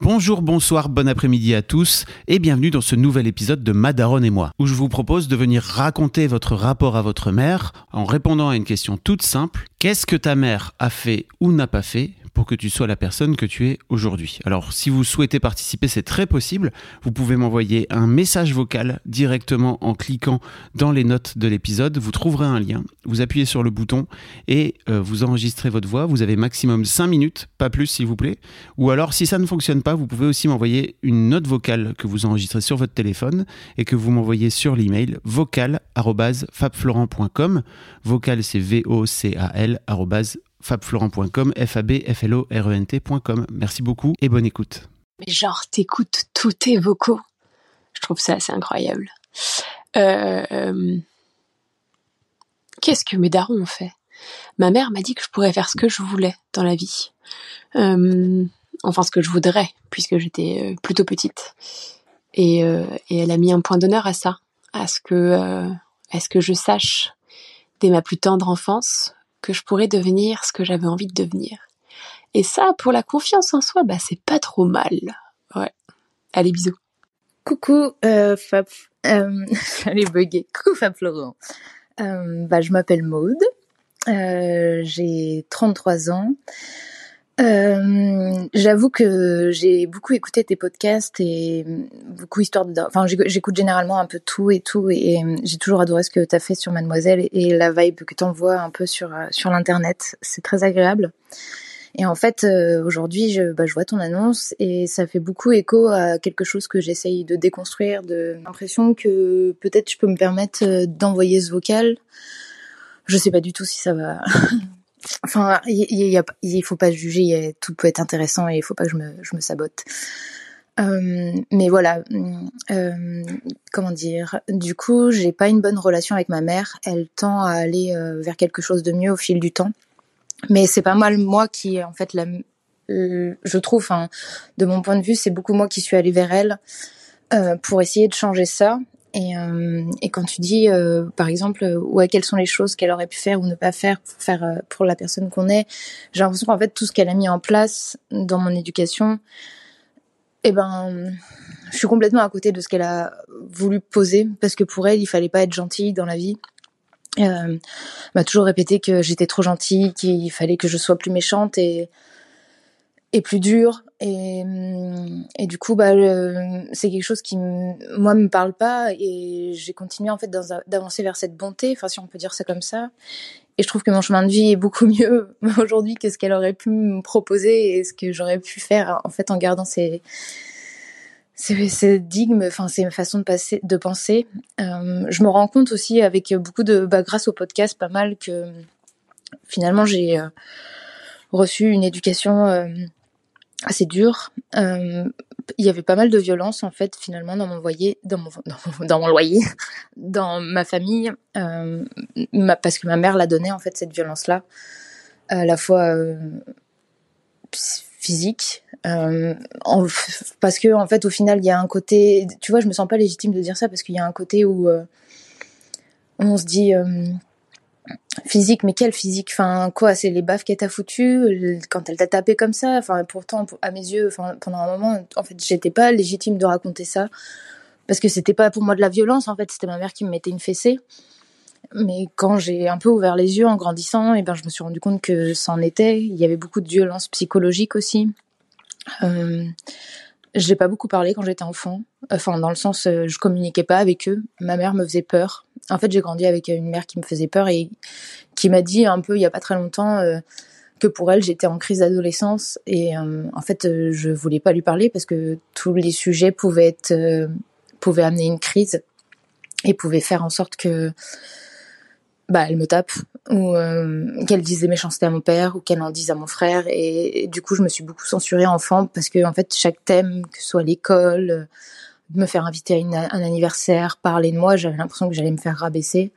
Bonjour, bonsoir, bon après-midi à tous et bienvenue dans ce nouvel épisode de Madaron et moi, où je vous propose de venir raconter votre rapport à votre mère en répondant à une question toute simple. Qu'est-ce que ta mère a fait ou n'a pas fait pour que tu sois la personne que tu es aujourd'hui. Alors si vous souhaitez participer, c'est très possible. Vous pouvez m'envoyer un message vocal directement en cliquant dans les notes de l'épisode. Vous trouverez un lien, vous appuyez sur le bouton et euh, vous enregistrez votre voix. Vous avez maximum 5 minutes, pas plus s'il vous plaît. Ou alors si ça ne fonctionne pas, vous pouvez aussi m'envoyer une note vocale que vous enregistrez sur votre téléphone et que vous m'envoyez sur l'email vocal@fabflorent.com. Vocal c'est V O C A L fabflorent.com, f a b f l o r e n t.com. Merci beaucoup et bonne écoute. Mais genre, t'écoutes tous tes vocaux. Je trouve ça assez incroyable. Euh, qu'est-ce que mes darons ont fait? Ma mère m'a dit que je pourrais faire ce que je voulais dans la vie. Euh, enfin, ce que je voudrais, puisque j'étais euh, plutôt petite. Et, et, elle a mis un point d'honneur à ça, à ce que, à ce que je sache dès ma plus tendre enfance que je pourrais devenir ce que j'avais envie de devenir. Et ça, pour la confiance en soi, bah c'est pas trop mal. Ouais. Allez, bisous. Coucou euh, Fab, euh, j'allais bugger. Coucou Fab Florent. Euh, bah, je m'appelle Maude, euh, j'ai 33 ans. Euh, j'avoue que j'ai beaucoup écouté tes podcasts et beaucoup histoire de. Enfin, j'écoute généralement un peu tout et tout et j'ai toujours adoré ce que tu as fait sur Mademoiselle et la vibe que tu envoies un peu sur euh, sur l'internet. C'est très agréable. Et en fait, euh, aujourd'hui, je, bah, je vois ton annonce et ça fait beaucoup écho à quelque chose que j'essaye de déconstruire, de l'impression que peut-être je peux me permettre d'envoyer ce vocal. Je sais pas du tout si ça va Enfin, il, faut pas juger, tout peut être intéressant et il faut pas que je me, sabote. Euh, mais voilà, euh, comment dire Du coup, j'ai pas une bonne relation avec ma mère. Elle tend à aller euh, vers quelque chose de mieux au fil du temps. Mais c'est pas mal moi qui, en fait, je trouve, hein, de mon point de vue, c'est beaucoup moi qui suis allée vers elle pour essayer de changer ça. Et, euh, et, quand tu dis, euh, par exemple, euh, quelles sont les choses qu'elle aurait pu faire ou ne pas faire pour faire pour la personne qu'on est, j'ai l'impression qu'en fait tout ce qu'elle a mis en place dans mon éducation, eh ben, je suis complètement à côté de ce qu'elle a voulu poser parce que pour elle, il fallait pas être gentille dans la vie. M'a toujours répété que j'étais trop gentille, qu'il fallait que je sois plus méchante et et plus dure et, et du coup bah c'est quelque chose qui moi me parle pas et j'ai continué en fait d'avancer vers cette bonté enfin si on peut dire ça comme ça et je trouve que mon chemin de vie est beaucoup mieux aujourd'hui que ce qu'elle aurait pu me proposer et ce que j'aurais pu faire en fait en gardant ces ces, ces dogmes, enfin ces façons de passer, de penser. Euh, je me rends compte aussi avec beaucoup de, bah, grâce au podcast, pas mal que finalement j'ai euh, reçu une éducation euh, assez dur. Euh, il y avait pas mal de violence en fait finalement dans mon loyer, dans ma famille, euh, parce que ma mère l'a donné en fait cette violence là, à la fois euh, physique, parce que en fait au final il y a un côté, tu vois, je me sens pas légitime de dire ça parce qu'il y a un côté où on se dit physique, mais quelle physique? Enfin, quoi C'est les baffes qu'elle t'a foutu quand elle t'a tapé comme ça? Enfin, pourtant, à mes yeux, enfin, pendant un moment, en fait, j'étais pas légitime de raconter ça parce que c'était pas pour moi de la violence. En fait, c'était ma mère qui me mettait une fessée. Mais quand j'ai un peu ouvert les yeux en grandissant, et eh ben, je me suis rendu compte que ça en était. Il y avait beaucoup de violence psychologique aussi. Euh, je n'ai pas beaucoup parlé quand j'étais enfant. Enfin, dans le sens, euh, je communiquais pas avec eux. Ma mère me faisait peur. En fait, j'ai grandi avec une mère qui me faisait peur et qui m'a dit un peu il y a pas très longtemps euh, que pour elle j'étais en crise d'adolescence et euh, en fait je voulais pas lui parler parce que tous les sujets pouvaient être pouvaient amener une crise et pouvaient faire en sorte que bah elle me tape ou euh, qu'elle dise des méchancetés à mon père ou qu'elle en dise à mon frère et, du coup je me suis beaucoup censurée enfant parce que en fait chaque thème que ce soit l'école euh, me faire inviter à un anniversaire parler de moi j'avais l'impression que j'allais me faire rabaisser.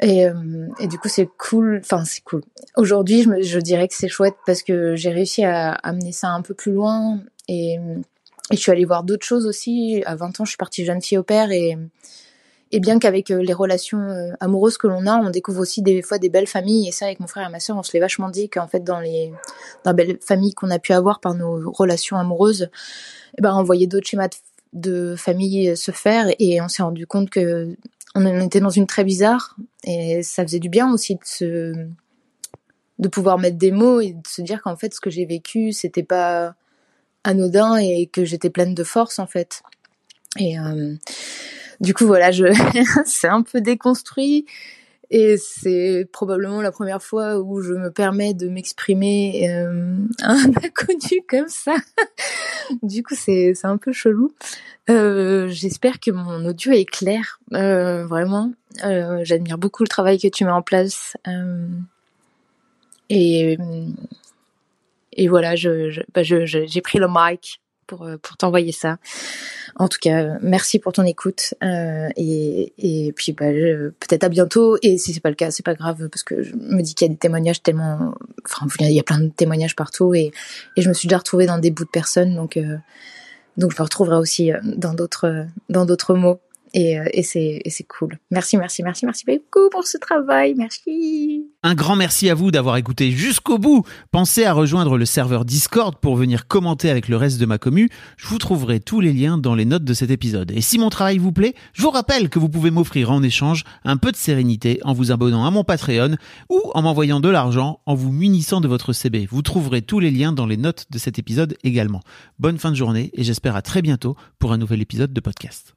Et, euh, et du coup c'est cool enfin c'est cool. Aujourd'hui je, je dirais que c'est chouette parce que j'ai réussi à amener ça un peu plus loin et, et je suis allée voir d'autres choses aussi. À 20 ans je suis partie jeune fille au père et et bien qu'avec euh, les relations euh, amoureuses que l'on a, on découvre aussi des fois des belles familles. Et ça, avec mon frère et ma soeur, on se l'est vachement dit qu'en fait, dans les, dans les belles familles qu'on a pu avoir par nos relations amoureuses, eh ben, on voyait d'autres schémas de, de famille euh, se faire et on s'est rendu compte que on était dans une très bizarre et ça faisait du bien aussi de se, de pouvoir mettre des mots et de se dire qu'en fait, ce que j'ai vécu, c'était pas anodin et que j'étais pleine de force, en fait. Et, du coup, voilà, c'est un peu déconstruit et c'est probablement la première fois où je me permets de m'exprimer euh, un inconnu comme ça. du coup, c'est un peu chelou. Euh, J'espère que mon audio est clair, euh, vraiment. J'admire beaucoup le travail que tu mets en place. Et voilà, bah j'ai pris le mic pour t'envoyer ça. En tout cas, merci pour ton écoute euh, et, et puis bah, peut-être à bientôt. Et si c'est pas le cas, c'est pas grave parce que je me dis qu'il y a des témoignages tellement, enfin il y a plein de témoignages partout et, et je me suis déjà retrouvée dans des bouts de personnes donc euh, donc je me retrouverai aussi euh, dans d'autres dans d'autres mots et, euh, et c'est cool. Merci, merci, merci, merci beaucoup pour ce travail. Merci. Un grand merci à vous d'avoir écouté jusqu'au bout. Pensez à rejoindre le serveur Discord pour venir commenter avec le reste de ma commu. Je vous trouverai tous les liens dans les notes de cet épisode. Et si mon travail vous plaît, je vous rappelle que vous pouvez m'offrir en échange un peu de sérénité en vous abonnant à mon Patreon ou en m'envoyant de l'argent en vous munissant de votre CB. Vous trouverez tous les liens dans les notes de cet épisode également. Bonne fin de journée et j'espère à très bientôt pour un nouvel épisode de podcast.